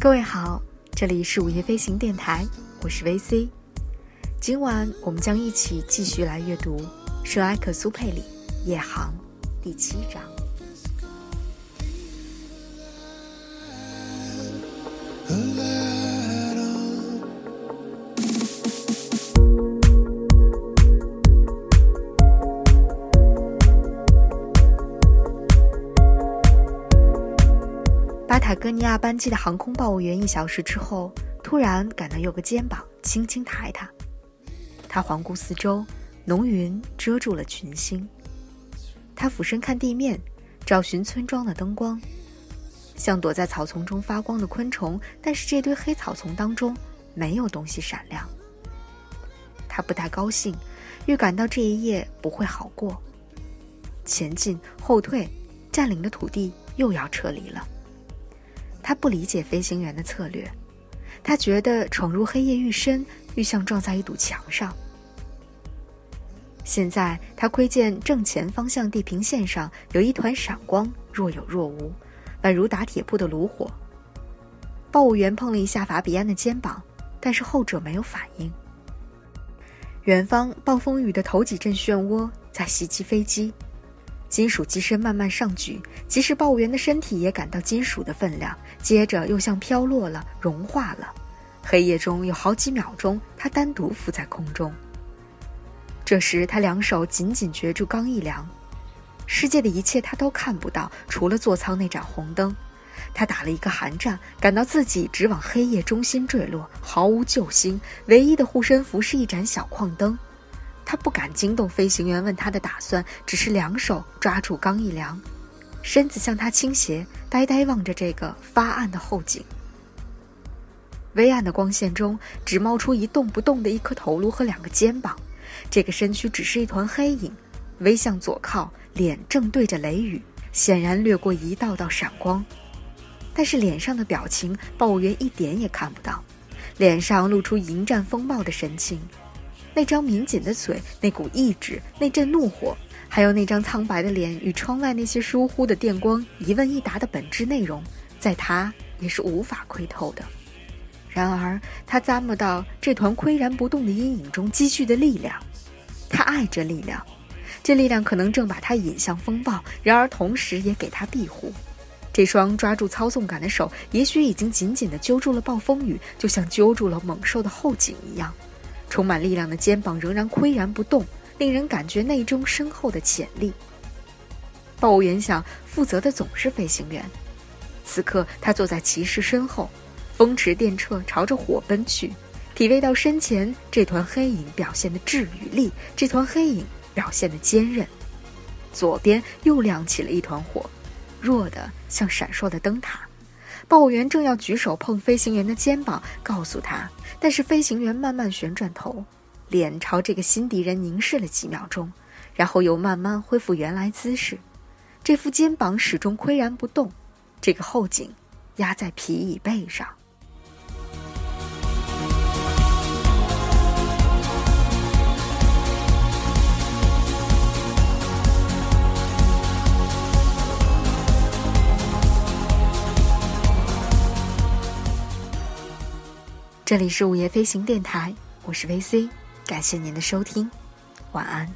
各位好，这里是午夜飞行电台，我是 VC。今晚我们将一起继续来阅读圣埃克苏佩里《夜航》第七章。塔哥尼亚班机的航空报务员一小时之后，突然感到有个肩膀轻轻抬他。他环顾四周，浓云遮住了群星。他俯身看地面，找寻村庄的灯光，像躲在草丛中发光的昆虫。但是这堆黑草丛当中没有东西闪亮。他不太高兴，预感到这一夜不会好过。前进，后退，占领的土地又要撤离了。他不理解飞行员的策略，他觉得闯入黑夜愈深，愈像撞在一堵墙上。现在他窥见正前方向地平线上有一团闪光，若有若无，宛如打铁铺的炉火。报务员碰了一下法比安的肩膀，但是后者没有反应。远方暴风雨的头几阵漩涡在袭击飞机。金属机身慢慢上举，即使报务员的身体也感到金属的分量。接着又像飘落了，融化了。黑夜中有好几秒钟，他单独浮在空中。这时他两手紧紧攫住钢翼梁，世界的一切他都看不到，除了座舱那盏红灯。他打了一个寒战，感到自己直往黑夜中心坠落，毫无救星。唯一的护身符是一盏小矿灯。他不敢惊动飞行员问他的打算，只是两手抓住钢翼梁，身子向他倾斜，呆呆望着这个发暗的后景。微暗的光线中，只冒出一动不动的一颗头颅和两个肩膀，这个身躯只是一团黑影，微向左靠，脸正对着雷雨，显然掠过一道道闪光，但是脸上的表情，报务员一点也看不到，脸上露出迎战风暴的神情。那张抿紧的嘴，那股意志，那阵怒火，还有那张苍白的脸与窗外那些疏忽的电光一问一答的本质内容，在他也是无法窥透的。然而，他咂摸到这团岿然不动的阴影中积蓄的力量。他爱这力量，这力量可能正把他引向风暴，然而同时也给他庇护。这双抓住操纵杆的手，也许已经紧紧地揪住了暴风雨，就像揪住了猛兽的后颈一样。充满力量的肩膀仍然岿然不动，令人感觉内中深厚的潜力。报务员想，负责的总是飞行员。此刻他坐在骑士身后，风驰电掣朝着火奔去，体味到身前这团黑影表现的智与力，这团黑影表现的坚韧。左边又亮起了一团火，弱的像闪烁的灯塔。报务员正要举手碰飞行员的肩膀，告诉他，但是飞行员慢慢旋转头，脸朝这个新敌人凝视了几秒钟，然后又慢慢恢复原来姿势。这副肩膀始终岿然不动，这个后颈压在皮椅背上。这里是午夜飞行电台，我是 VC，感谢您的收听，晚安。